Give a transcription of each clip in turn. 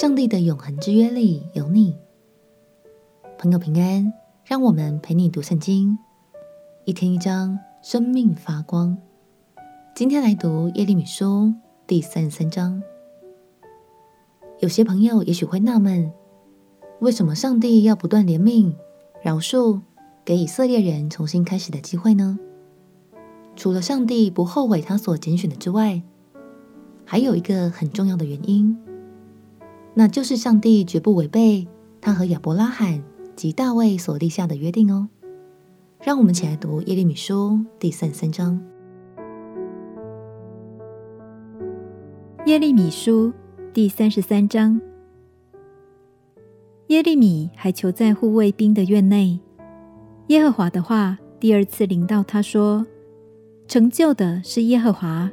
上帝的永恒之约里有你。朋友平安，让我们陪你读圣经，一天一章，生命发光。今天来读耶利米书第三十三章。有些朋友也许会纳闷，为什么上帝要不断怜悯、饶恕，给以色列人重新开始的机会呢？除了上帝不后悔他所拣选的之外，还有一个很重要的原因，那就是上帝绝不违背他和亚伯拉罕及大卫所立下的约定哦。让我们起来读耶利米书第三十三章。耶利米书第三十三章，耶利米还囚在护卫兵的院内，耶和华的话第二次临到他说：“成就的是耶和华，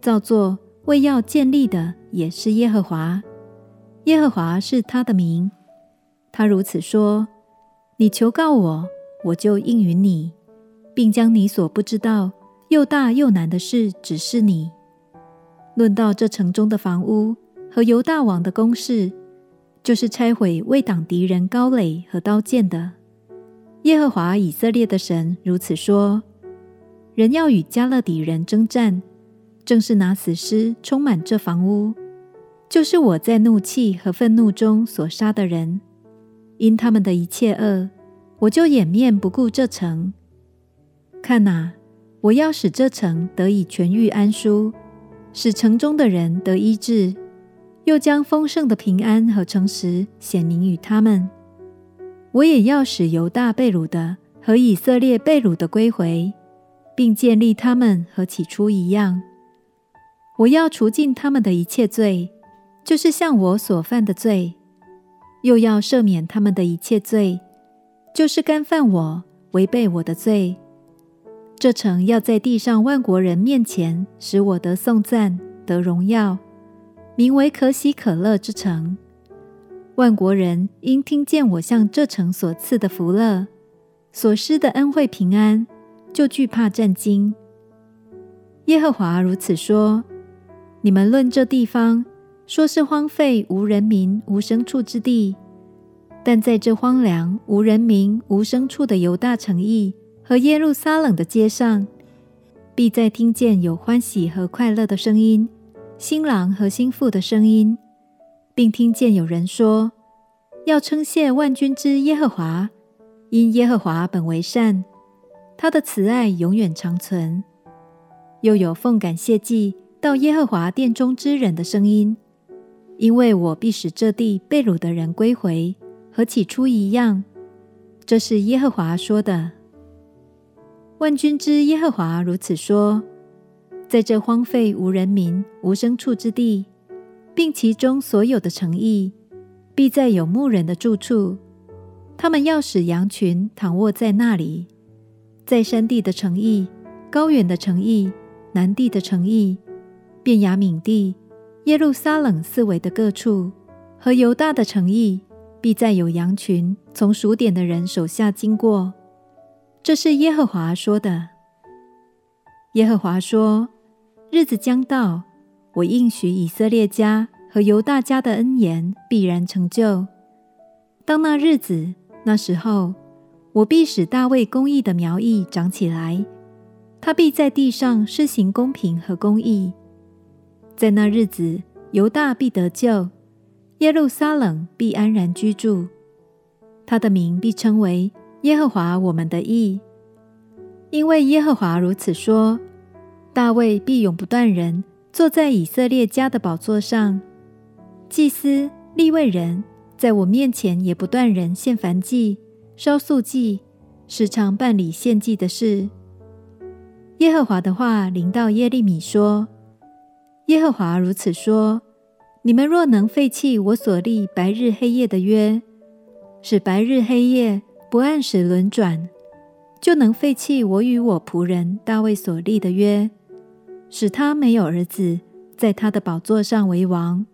造作。”为要建立的也是耶和华，耶和华是他的名。他如此说：你求告我，我就应允你，并将你所不知道又大又难的事指示你。论到这城中的房屋和犹大王的宫室，就是拆毁为挡敌人高垒和刀剑的。耶和华以色列的神如此说：人要与迦勒底人征战。正是拿死尸充满这房屋，就是我在怒气和愤怒中所杀的人，因他们的一切恶，我就掩面不顾这城。看哪，我要使这城得以痊愈安舒，使城中的人得医治，又将丰盛的平安和诚实显明与他们。我也要使犹大被掳的和以色列被掳的归回，并建立他们和起初一样。我要除尽他们的一切罪，就是向我所犯的罪；又要赦免他们的一切罪，就是干犯我、违背我的罪。这城要在地上万国人面前使我得颂赞、得荣耀，名为可喜可乐之城。万国人因听见我向这城所赐的福乐、所施的恩惠平安，就惧怕战惊。耶和华如此说。你们论这地方，说是荒废无人民、无牲畜之地，但在这荒凉无人民、无牲畜的犹大城邑和耶路撒冷的街上，必再听见有欢喜和快乐的声音，新郎和新妇的声音，并听见有人说：要称谢万军之耶和华，因耶和华本为善，他的慈爱永远长存。又有奉感谢祭。到耶和华殿中之人的声音，因为我必使这地被掳的人归回，和起初一样。这是耶和华说的。万军之耶和华如此说：在这荒废无人民、无牲畜之地，并其中所有的城邑，必再有牧人的住处。他们要使羊群躺卧在那里，在山地的城邑、高原的城邑、南地的城邑。便雅悯地、耶路撒冷四围的各处和犹大的城邑，必再有羊群从数点的人手下经过。这是耶和华说的。耶和华说：日子将到，我应许以色列家和犹大家的恩言必然成就。当那日子、那时候，我必使大卫公义的苗裔长起来，他必在地上施行公平和公义。在那日子，犹大必得救，耶路撒冷必安然居住。他的名必称为耶和华我们的义，因为耶和华如此说：大卫必永不断人坐在以色列家的宝座上，祭司、利未人在我面前也不断人献燔祭、烧素祭，时常办理献祭的事。耶和华的话临到耶利米说。耶和华如此说：你们若能废弃我所立白日黑夜的约，使白日黑夜不按时轮转，就能废弃我与我仆人大卫所立的约，使他没有儿子在他的宝座上为王，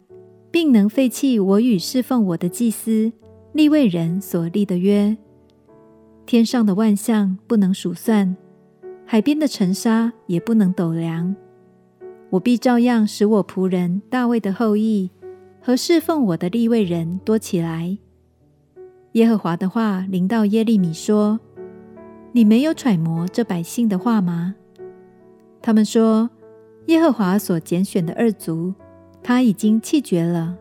并能废弃我与侍奉我的祭司利未人所立的约。天上的万象不能数算，海边的尘沙也不能斗量。我必照样使我仆人大卫的后裔和侍奉我的立位人多起来。耶和华的话临到耶利米说：“你没有揣摩这百姓的话吗？他们说，耶和华所拣选的二族，他已经弃绝了。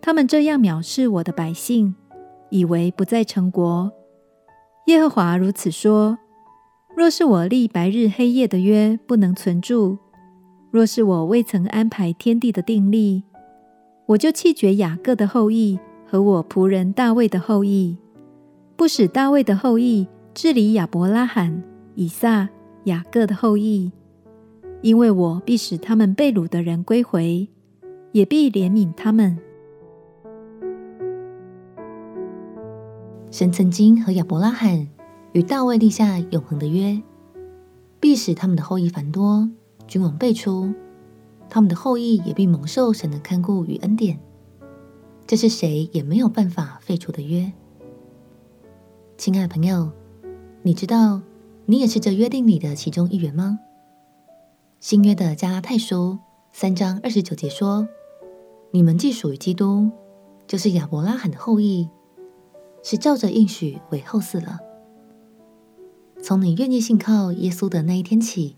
他们这样藐视我的百姓，以为不再成国。耶和华如此说：若是我立白日黑夜的约不能存住，若是我未曾安排天地的定例，我就弃绝雅各的后裔和我仆人大卫的后裔，不使大卫的后裔治理亚伯拉罕、以撒、雅各的后裔，因为我必使他们被掳的人归回，也必怜悯他们。神曾经和亚伯拉罕与大卫立下永恒的约，必使他们的后裔繁多，君王辈出，他们的后裔也必蒙受神的看顾与恩典。这是谁也没有办法废除的约。亲爱的朋友，你知道你也是这约定里的其中一员吗？新约的加拉太书三章二十九节说：“你们既属于基督，就是亚伯拉罕的后裔。”是照着应许为后嗣了。从你愿意信靠耶稣的那一天起，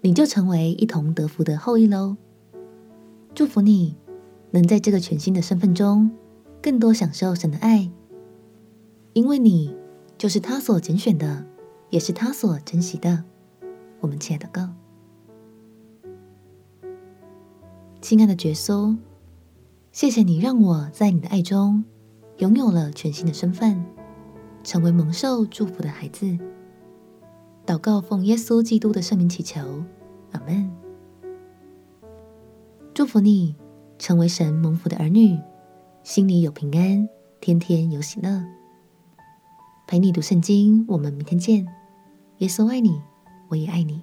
你就成为一同得福的后裔喽。祝福你能在这个全新的身份中，更多享受神的爱，因为你就是他所拣选的，也是他所珍惜的。我们亲爱的哥，亲爱的耶稣，谢谢你让我在你的爱中。拥有了全新的身份，成为蒙受祝福的孩子。祷告奉耶稣基督的圣名祈求，阿门。祝福你成为神蒙福的儿女，心里有平安，天天有喜乐。陪你读圣经，我们明天见。耶稣爱你，我也爱你。